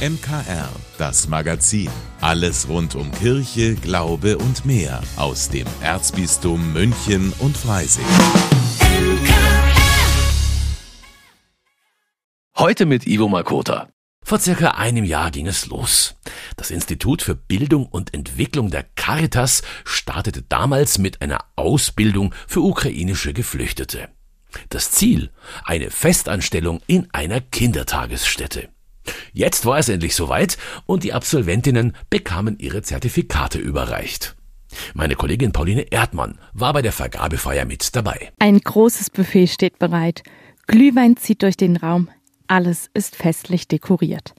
MKR, das Magazin. Alles rund um Kirche, Glaube und mehr aus dem Erzbistum München und Freising. Heute mit Ivo Makota. Vor circa einem Jahr ging es los. Das Institut für Bildung und Entwicklung der Caritas startete damals mit einer Ausbildung für ukrainische Geflüchtete. Das Ziel? Eine Festanstellung in einer Kindertagesstätte. Jetzt war es endlich soweit und die Absolventinnen bekamen ihre Zertifikate überreicht. Meine Kollegin Pauline Erdmann war bei der Vergabefeier mit dabei. Ein großes Buffet steht bereit. Glühwein zieht durch den Raum. Alles ist festlich dekoriert.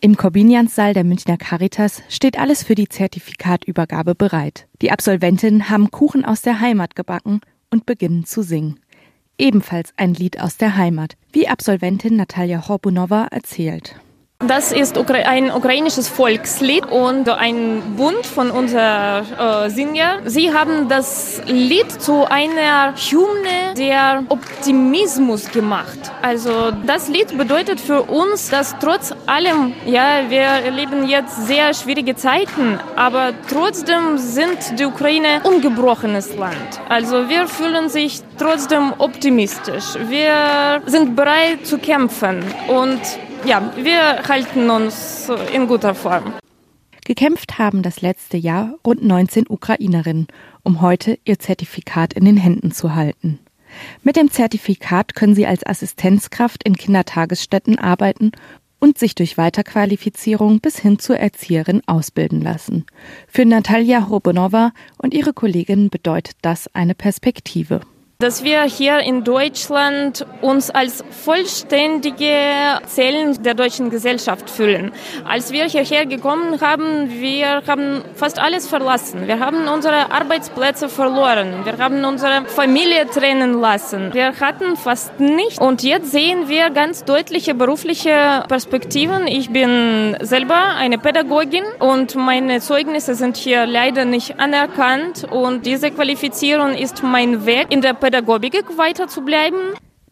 Im Korbinianssaal der Münchner Caritas steht alles für die Zertifikatübergabe bereit. Die Absolventinnen haben Kuchen aus der Heimat gebacken und beginnen zu singen. Ebenfalls ein Lied aus der Heimat, wie Absolventin Natalia Horbunova erzählt. Das ist ein ukrainisches Volkslied und ein Bund von unseren äh, Singer. Sie haben das Lied zu einer Hymne der Optimismus gemacht. Also das Lied bedeutet für uns, dass trotz allem, ja, wir erleben jetzt sehr schwierige Zeiten, aber trotzdem sind die Ukraine ungebrochenes Land. Also wir fühlen sich trotzdem optimistisch. Wir sind bereit zu kämpfen und ja, wir halten uns in guter Form. Gekämpft haben das letzte Jahr rund 19 Ukrainerinnen, um heute ihr Zertifikat in den Händen zu halten. Mit dem Zertifikat können sie als Assistenzkraft in Kindertagesstätten arbeiten und sich durch Weiterqualifizierung bis hin zur Erzieherin ausbilden lassen. Für Natalia Hobonova und ihre Kolleginnen bedeutet das eine Perspektive dass wir hier in Deutschland uns als vollständige Zellen der deutschen Gesellschaft fühlen. Als wir hierher gekommen haben, wir haben fast alles verlassen. Wir haben unsere Arbeitsplätze verloren. Wir haben unsere Familie trennen lassen. Wir hatten fast nichts. Und jetzt sehen wir ganz deutliche berufliche Perspektiven. Ich bin selber eine Pädagogin und meine Zeugnisse sind hier leider nicht anerkannt. Und diese Qualifizierung ist mein Weg in der Pädagogik Pädagogik weiter.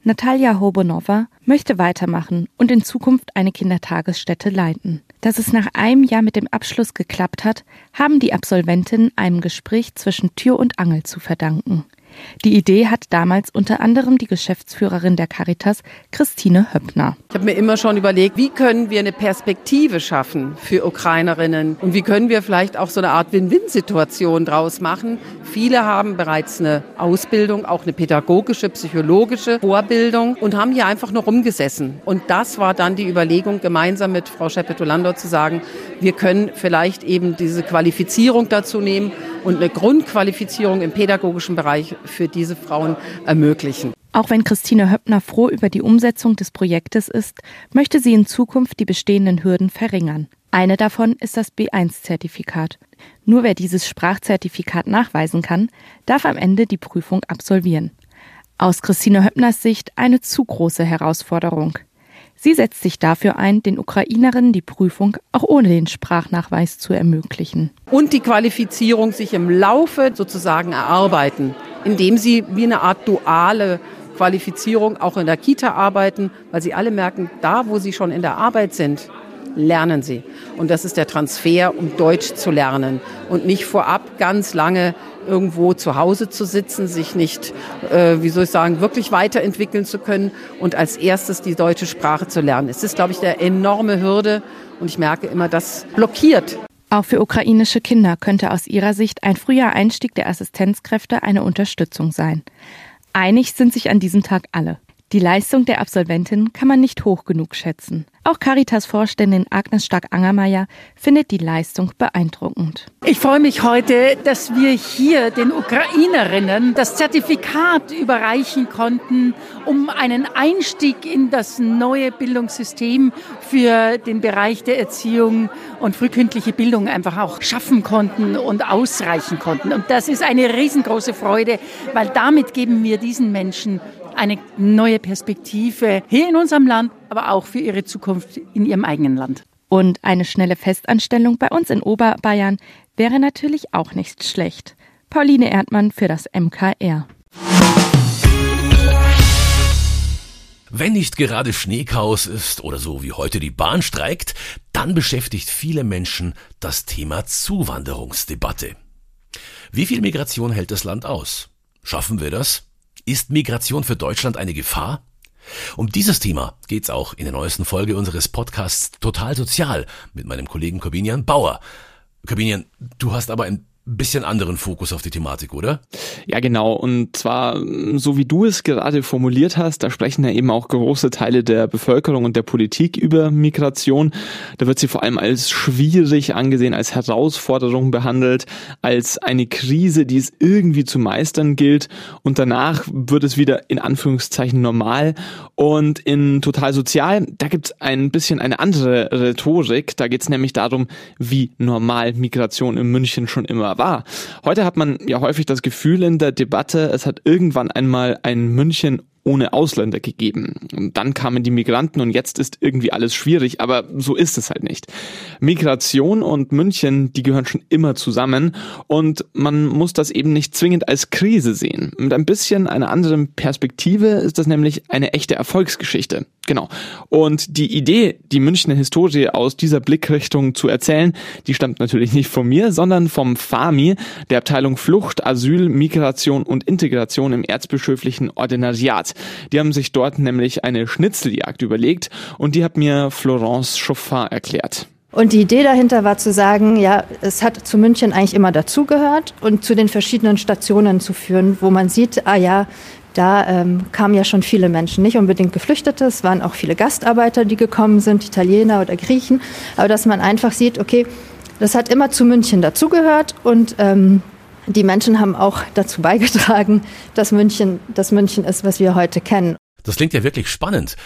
Natalia Hobonova möchte weitermachen und in Zukunft eine Kindertagesstätte leiten. Dass es nach einem Jahr mit dem Abschluss geklappt hat, haben die Absolventinnen einem Gespräch zwischen Tür und Angel zu verdanken. Die Idee hat damals unter anderem die Geschäftsführerin der Caritas, Christine Höppner. Ich habe mir immer schon überlegt, wie können wir eine Perspektive schaffen für Ukrainerinnen und wie können wir vielleicht auch so eine Art Win-Win-Situation draus machen. Viele haben bereits eine Ausbildung, auch eine pädagogische, psychologische Vorbildung und haben hier einfach nur rumgesessen. Und das war dann die Überlegung, gemeinsam mit Frau Scheppetolandor zu sagen, wir können vielleicht eben diese Qualifizierung dazu nehmen und eine Grundqualifizierung im pädagogischen Bereich für diese Frauen ermöglichen. Auch wenn Christine Höppner froh über die Umsetzung des Projektes ist, möchte sie in Zukunft die bestehenden Hürden verringern. Eine davon ist das B1-Zertifikat. Nur wer dieses Sprachzertifikat nachweisen kann, darf am Ende die Prüfung absolvieren. Aus Christine Höppners Sicht eine zu große Herausforderung. Sie setzt sich dafür ein, den Ukrainerinnen die Prüfung auch ohne den Sprachnachweis zu ermöglichen. Und die Qualifizierung sich im Laufe sozusagen erarbeiten, indem sie wie eine Art duale Qualifizierung auch in der Kita arbeiten, weil sie alle merken, da wo sie schon in der Arbeit sind, lernen sie. Und das ist der Transfer, um Deutsch zu lernen und nicht vorab ganz lange irgendwo zu Hause zu sitzen, sich nicht, äh, wie soll ich sagen, wirklich weiterentwickeln zu können und als erstes die deutsche Sprache zu lernen. Es ist, glaube ich, eine enorme Hürde und ich merke immer, das blockiert. Auch für ukrainische Kinder könnte aus ihrer Sicht ein früher Einstieg der Assistenzkräfte eine Unterstützung sein. Einig sind sich an diesem Tag alle. Die Leistung der Absolventin kann man nicht hoch genug schätzen. Auch Caritas-Vorständin Agnes Stark-Angermeier findet die Leistung beeindruckend. Ich freue mich heute, dass wir hier den Ukrainerinnen das Zertifikat überreichen konnten, um einen Einstieg in das neue Bildungssystem für den Bereich der Erziehung und frühkindliche Bildung einfach auch schaffen konnten und ausreichen konnten. Und das ist eine riesengroße Freude, weil damit geben wir diesen Menschen eine neue Perspektive hier in unserem Land, aber auch für ihre Zukunft in ihrem eigenen Land. Und eine schnelle Festanstellung bei uns in Oberbayern wäre natürlich auch nicht schlecht. Pauline Erdmann für das MKR. Wenn nicht gerade Schneechaos ist oder so wie heute die Bahn streikt, dann beschäftigt viele Menschen das Thema Zuwanderungsdebatte. Wie viel Migration hält das Land aus? Schaffen wir das? Ist Migration für Deutschland eine Gefahr? Um dieses Thema geht's auch in der neuesten Folge unseres Podcasts Total Sozial mit meinem Kollegen Corbinian Bauer. Corbinian, du hast aber ein bisschen anderen Fokus auf die Thematik, oder? Ja, genau. Und zwar, so wie du es gerade formuliert hast, da sprechen ja eben auch große Teile der Bevölkerung und der Politik über Migration. Da wird sie vor allem als schwierig angesehen, als Herausforderung behandelt, als eine Krise, die es irgendwie zu meistern gilt. Und danach wird es wieder in Anführungszeichen normal. Und in Total Sozial, da gibt es ein bisschen eine andere Rhetorik. Da geht es nämlich darum, wie normal Migration in München schon immer war. Heute hat man ja häufig das Gefühl in der Debatte, es hat irgendwann einmal ein München ohne Ausländer gegeben. Und dann kamen die Migranten und jetzt ist irgendwie alles schwierig, aber so ist es halt nicht. Migration und München, die gehören schon immer zusammen und man muss das eben nicht zwingend als Krise sehen. Mit ein bisschen einer anderen Perspektive ist das nämlich eine echte Erfolgsgeschichte. Genau. Und die Idee, die Münchner Historie aus dieser Blickrichtung zu erzählen, die stammt natürlich nicht von mir, sondern vom FAMI, der Abteilung Flucht, Asyl, Migration und Integration im erzbischöflichen Ordinariat. Die haben sich dort nämlich eine Schnitzeljagd überlegt und die hat mir Florence Chauffin erklärt. Und die Idee dahinter war zu sagen, ja, es hat zu München eigentlich immer dazugehört und zu den verschiedenen Stationen zu führen, wo man sieht, ah ja, da ähm, kamen ja schon viele Menschen, nicht unbedingt Geflüchtete, es waren auch viele Gastarbeiter, die gekommen sind, Italiener oder Griechen, aber dass man einfach sieht, okay, das hat immer zu München dazugehört und ähm, die Menschen haben auch dazu beigetragen, dass München das München ist, was wir heute kennen. Das klingt ja wirklich spannend.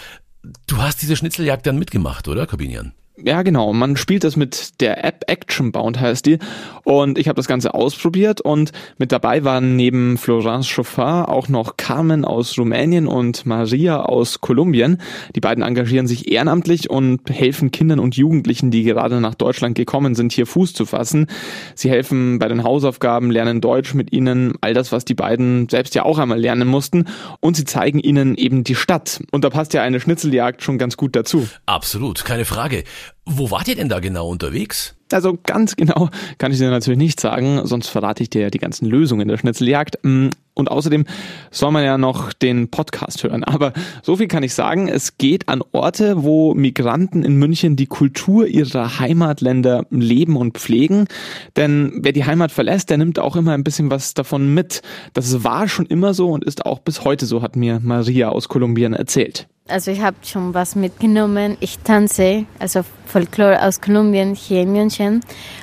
Du hast diese Schnitzeljagd dann mitgemacht, oder, Corbinian? Ja, genau. Man spielt das mit der App Action Bound heißt die. Und ich habe das Ganze ausprobiert und mit dabei waren neben Florence Chauffin auch noch Carmen aus Rumänien und Maria aus Kolumbien. Die beiden engagieren sich ehrenamtlich und helfen Kindern und Jugendlichen, die gerade nach Deutschland gekommen sind, hier Fuß zu fassen. Sie helfen bei den Hausaufgaben, lernen Deutsch mit ihnen, all das, was die beiden selbst ja auch einmal lernen mussten. Und sie zeigen ihnen eben die Stadt. Und da passt ja eine Schnitzeljagd schon ganz gut dazu. Absolut, keine Frage. Wo wart ihr denn da genau unterwegs? Also ganz genau kann ich dir natürlich nicht sagen, sonst verrate ich dir ja die ganzen Lösungen der Schnitzeljagd. Mm, und außerdem soll man ja noch den Podcast hören. Aber so viel kann ich sagen, es geht an Orte, wo Migranten in München die Kultur ihrer Heimatländer leben und pflegen. Denn wer die Heimat verlässt, der nimmt auch immer ein bisschen was davon mit. Das war schon immer so und ist auch bis heute so, hat mir Maria aus Kolumbien erzählt. Also ich habe schon was mitgenommen. Ich tanze, also Folklore aus Kolumbien hier in München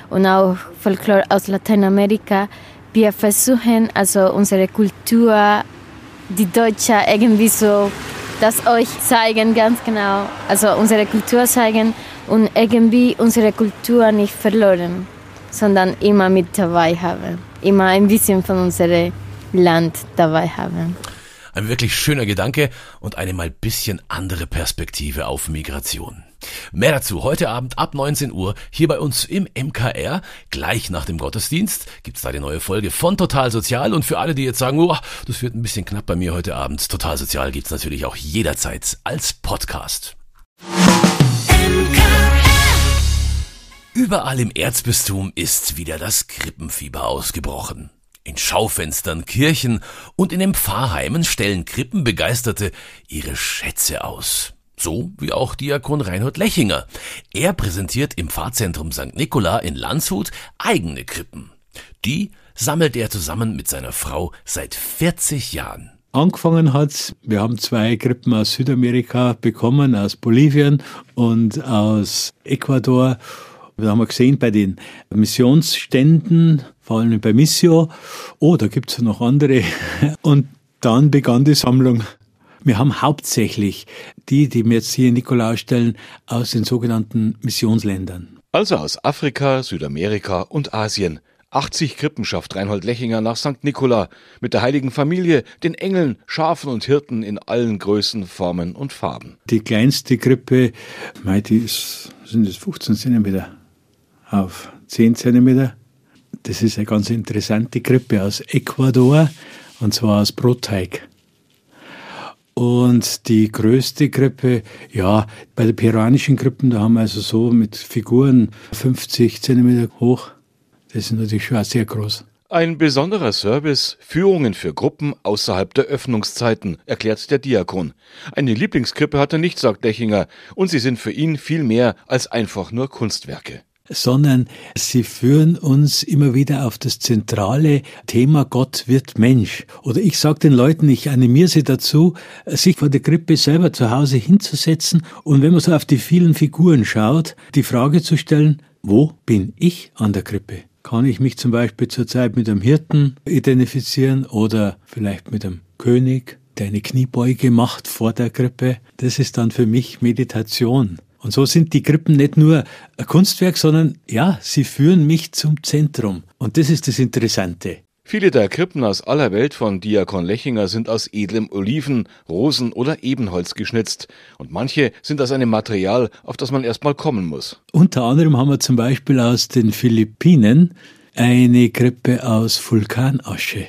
und auch Folklore aus Lateinamerika. Wir versuchen also unsere Kultur, die Deutsche irgendwie so, das euch zeigen ganz genau. Also unsere Kultur zeigen und irgendwie unsere Kultur nicht verloren, sondern immer mit dabei haben. Immer ein bisschen von unserem Land dabei haben. Ein wirklich schöner Gedanke und eine mal bisschen andere Perspektive auf Migration. Mehr dazu heute Abend ab 19 Uhr hier bei uns im MKR. Gleich nach dem Gottesdienst gibt's da die neue Folge von Total Sozial. Und für alle, die jetzt sagen, oh, das wird ein bisschen knapp bei mir heute Abend, Total Sozial gibt's natürlich auch jederzeit als Podcast. Überall im Erzbistum ist wieder das Krippenfieber ausgebrochen. In Schaufenstern, Kirchen und in den Pfarrheimen stellen Krippenbegeisterte ihre Schätze aus. So wie auch Diakon Reinhold Lechinger. Er präsentiert im Pfarrzentrum St. Nikola in Landshut eigene Krippen. Die sammelt er zusammen mit seiner Frau seit 40 Jahren. Angefangen hat's, wir haben zwei Krippen aus Südamerika bekommen, aus Bolivien und aus Ecuador. Da haben wir gesehen bei den Missionsständen, vor allem bei Missio, oh, da gibt's noch andere. Und dann begann die Sammlung. Wir haben hauptsächlich die, die wir jetzt hier in Nikolaus stellen, aus den sogenannten Missionsländern. Also aus Afrika, Südamerika und Asien. 80 Krippen schafft Reinhold Lechinger nach St. Nikola mit der heiligen Familie, den Engeln, Schafen und Hirten in allen Größen, Formen und Farben. Die kleinste Krippe, die ist, sind es 15 Zentimeter auf 10 Zentimeter. Das ist eine ganz interessante Krippe aus Ecuador und zwar aus Brotteig. Und die größte Krippe, ja, bei der peruanischen Krippen, da haben wir also so mit Figuren 50 Zentimeter hoch. Das ist natürlich schon sehr groß. Ein besonderer Service, Führungen für Gruppen außerhalb der Öffnungszeiten, erklärt der Diakon. Eine Lieblingskrippe hat er nicht, sagt Dechinger, und sie sind für ihn viel mehr als einfach nur Kunstwerke sondern sie führen uns immer wieder auf das zentrale Thema Gott wird Mensch. Oder ich sage den Leuten, ich animiere sie dazu, sich vor der Krippe selber zu Hause hinzusetzen und wenn man so auf die vielen Figuren schaut, die Frage zu stellen, wo bin ich an der Krippe? kann ich mich zum Beispiel zurzeit mit einem Hirten identifizieren oder vielleicht mit einem König, der eine Kniebeuge macht vor der Krippe. Das ist dann für mich Meditation. Und so sind die Krippen nicht nur ein Kunstwerk, sondern ja, sie führen mich zum Zentrum. Und das ist das Interessante. Viele der Krippen aus aller Welt von Diakon Lechinger sind aus edlem Oliven, Rosen oder Ebenholz geschnitzt und manche sind aus einem Material, auf das man erstmal kommen muss. Unter anderem haben wir zum Beispiel aus den Philippinen eine Krippe aus Vulkanasche.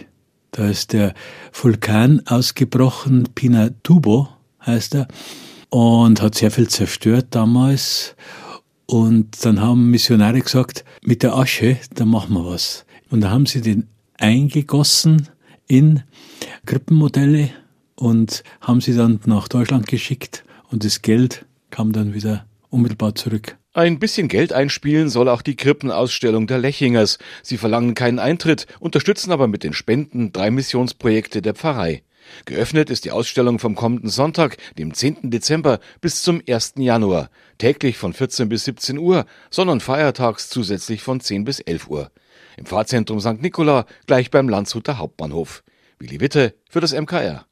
Da ist der Vulkan ausgebrochen, Pinatubo heißt er, und hat sehr viel zerstört damals. Und dann haben Missionare gesagt, mit der Asche, da machen wir was. Und da haben sie den eingegossen in Krippenmodelle und haben sie dann nach Deutschland geschickt und das Geld kam dann wieder unmittelbar zurück. Ein bisschen Geld einspielen soll auch die Krippenausstellung der Lechingers. Sie verlangen keinen Eintritt, unterstützen aber mit den Spenden drei Missionsprojekte der Pfarrei. Geöffnet ist die Ausstellung vom kommenden Sonntag, dem 10. Dezember, bis zum 1. Januar. Täglich von 14 bis 17 Uhr, sondern feiertags zusätzlich von 10 bis 11 Uhr im Pfarrzentrum St. Nikola, gleich beim Landshuter Hauptbahnhof. Willi Witte für das MKR.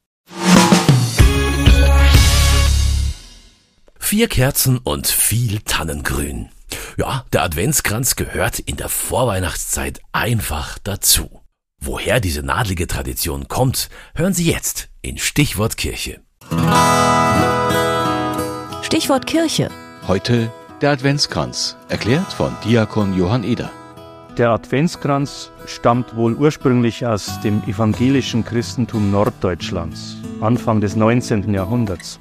Vier Kerzen und viel Tannengrün. Ja, der Adventskranz gehört in der Vorweihnachtszeit einfach dazu. Woher diese nadlige Tradition kommt, hören Sie jetzt in Stichwort Kirche. Stichwort Kirche. Heute der Adventskranz, erklärt von Diakon Johann Eder. Der Adventskranz stammt wohl ursprünglich aus dem evangelischen Christentum Norddeutschlands, Anfang des 19. Jahrhunderts.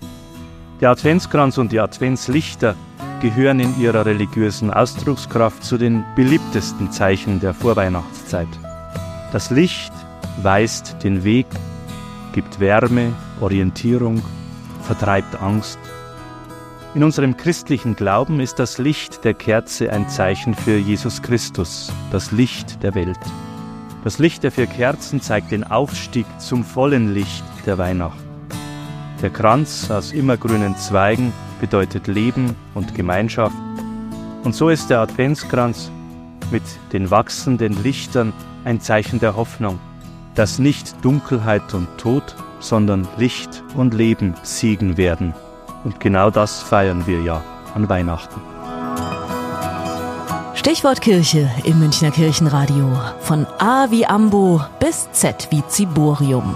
Der Adventskranz und die Adventslichter gehören in ihrer religiösen Ausdruckskraft zu den beliebtesten Zeichen der Vorweihnachtszeit. Das Licht weist den Weg, gibt Wärme, Orientierung, vertreibt Angst in unserem christlichen Glauben ist das Licht der Kerze ein Zeichen für Jesus Christus, das Licht der Welt. Das Licht der vier Kerzen zeigt den Aufstieg zum vollen Licht der Weihnacht. Der Kranz aus immergrünen Zweigen bedeutet Leben und Gemeinschaft. Und so ist der Adventskranz mit den wachsenden Lichtern ein Zeichen der Hoffnung, dass nicht Dunkelheit und Tod, sondern Licht und Leben siegen werden. Und genau das feiern wir ja an Weihnachten. Stichwort Kirche im Münchner Kirchenradio. Von A wie Ambo bis Z wie Ziborium.